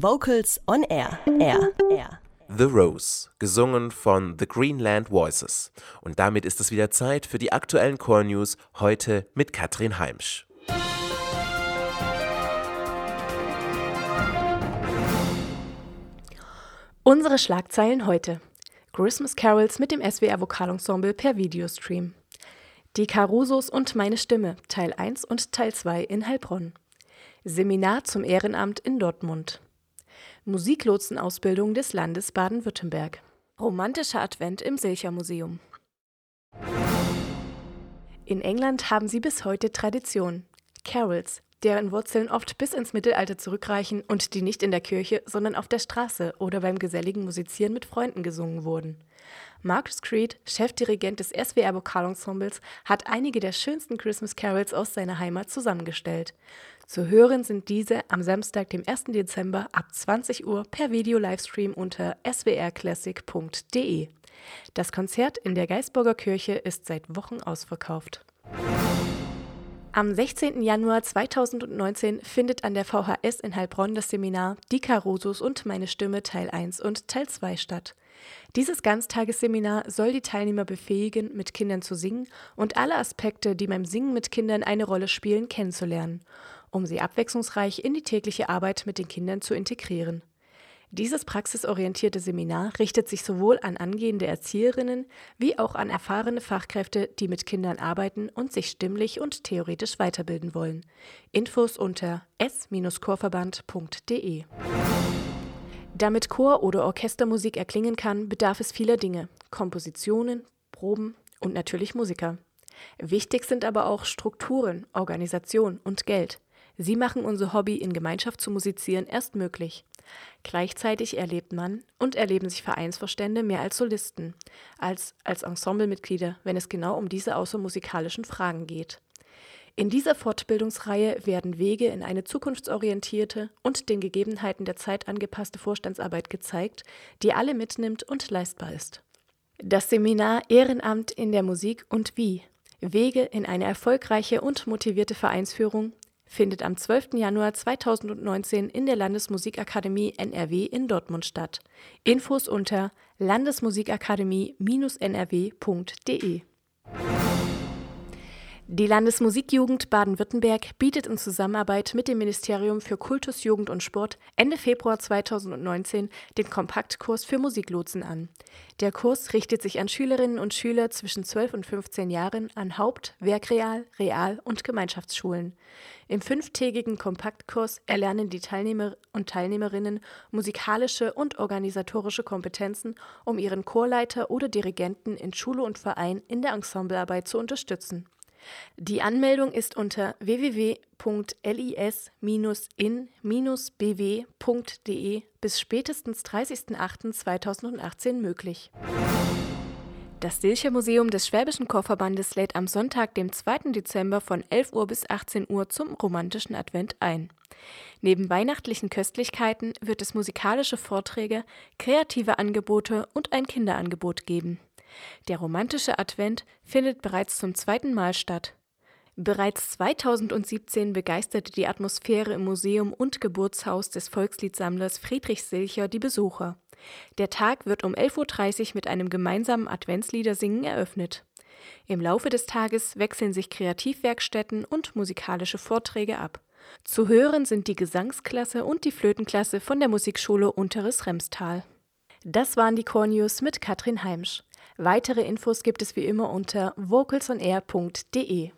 Vocals on Air. Air. Air. The Rose, gesungen von The Greenland Voices. Und damit ist es wieder Zeit für die aktuellen Core News heute mit Katrin Heimsch. Unsere Schlagzeilen heute. Christmas Carols mit dem SWR Vokalensemble per Videostream. Die Carusos und meine Stimme, Teil 1 und Teil 2 in Heilbronn. Seminar zum Ehrenamt in Dortmund. Musiklotsenausbildung des Landes Baden-Württemberg. Romantischer Advent im Silcher Museum. In England haben sie bis heute Tradition. Carols, deren Wurzeln oft bis ins Mittelalter zurückreichen und die nicht in der Kirche, sondern auf der Straße oder beim geselligen Musizieren mit Freunden gesungen wurden. Marcus Creed, Chefdirigent des SWR Vokalensembles, hat einige der schönsten Christmas Carols aus seiner Heimat zusammengestellt. Zu hören sind diese am Samstag, dem 1. Dezember ab 20 Uhr per Video-Livestream unter swrclassic.de. Das Konzert in der Geisburger Kirche ist seit Wochen ausverkauft. Am 16. Januar 2019 findet an der VHS in Heilbronn das Seminar Die Carusos und meine Stimme Teil 1 und Teil 2 statt. Dieses Ganztagesseminar soll die Teilnehmer befähigen, mit Kindern zu singen und alle Aspekte, die beim Singen mit Kindern eine Rolle spielen, kennenzulernen um sie abwechslungsreich in die tägliche Arbeit mit den Kindern zu integrieren. Dieses praxisorientierte Seminar richtet sich sowohl an angehende Erzieherinnen wie auch an erfahrene Fachkräfte, die mit Kindern arbeiten und sich stimmlich und theoretisch weiterbilden wollen. Infos unter s-chorverband.de. Damit Chor- oder Orchestermusik erklingen kann, bedarf es vieler Dinge: Kompositionen, Proben und natürlich Musiker. Wichtig sind aber auch Strukturen, Organisation und Geld. Sie machen unser Hobby, in Gemeinschaft zu musizieren, erst möglich. Gleichzeitig erlebt man und erleben sich Vereinsvorstände mehr als Solisten, als als Ensemblemitglieder, wenn es genau um diese außermusikalischen Fragen geht. In dieser Fortbildungsreihe werden Wege in eine zukunftsorientierte und den Gegebenheiten der Zeit angepasste Vorstandsarbeit gezeigt, die alle mitnimmt und leistbar ist. Das Seminar Ehrenamt in der Musik und wie Wege in eine erfolgreiche und motivierte Vereinsführung findet am 12. Januar 2019 in der Landesmusikakademie NRW in Dortmund statt. Infos unter landesmusikakademie-nrw.de. Die Landesmusikjugend Baden-Württemberg bietet in Zusammenarbeit mit dem Ministerium für Kultus, Jugend und Sport Ende Februar 2019 den Kompaktkurs für Musiklotsen an. Der Kurs richtet sich an Schülerinnen und Schüler zwischen 12 und 15 Jahren an Haupt-, Werkreal-, Real- und Gemeinschaftsschulen. Im fünftägigen Kompaktkurs erlernen die Teilnehmer und Teilnehmerinnen musikalische und organisatorische Kompetenzen, um ihren Chorleiter oder Dirigenten in Schule und Verein in der Ensemblearbeit zu unterstützen. Die Anmeldung ist unter www.lis-in-bw.de bis spätestens 30.08.2018 möglich. Das Silcher Museum des Schwäbischen Chorverbandes lädt am Sonntag, dem 2. Dezember von 11 Uhr bis 18 Uhr zum romantischen Advent ein. Neben weihnachtlichen Köstlichkeiten wird es musikalische Vorträge, kreative Angebote und ein Kinderangebot geben. Der romantische Advent findet bereits zum zweiten Mal statt. Bereits 2017 begeisterte die Atmosphäre im Museum und Geburtshaus des Volksliedsammlers Friedrich Silcher die Besucher. Der Tag wird um 11.30 Uhr mit einem gemeinsamen Adventsliedersingen eröffnet. Im Laufe des Tages wechseln sich Kreativwerkstätten und musikalische Vorträge ab. Zu hören sind die Gesangsklasse und die Flötenklasse von der Musikschule Unteres Remstal. Das waren die Core News mit Katrin Heimsch. Weitere Infos gibt es wie immer unter vocalsonair.de.